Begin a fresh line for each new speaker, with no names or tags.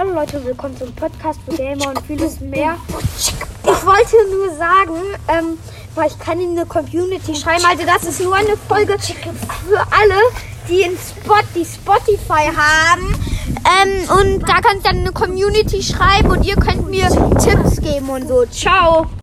Hallo Leute, willkommen zum Podcast für Gamer und vieles mehr. Ich wollte nur sagen, ähm, weil ich kann in eine Community schreiben. Also das ist nur eine Folge für alle, die in Spot, die Spotify haben. Ähm, und da kannst du dann eine Community schreiben und ihr könnt mir Tipps geben und so. Ciao.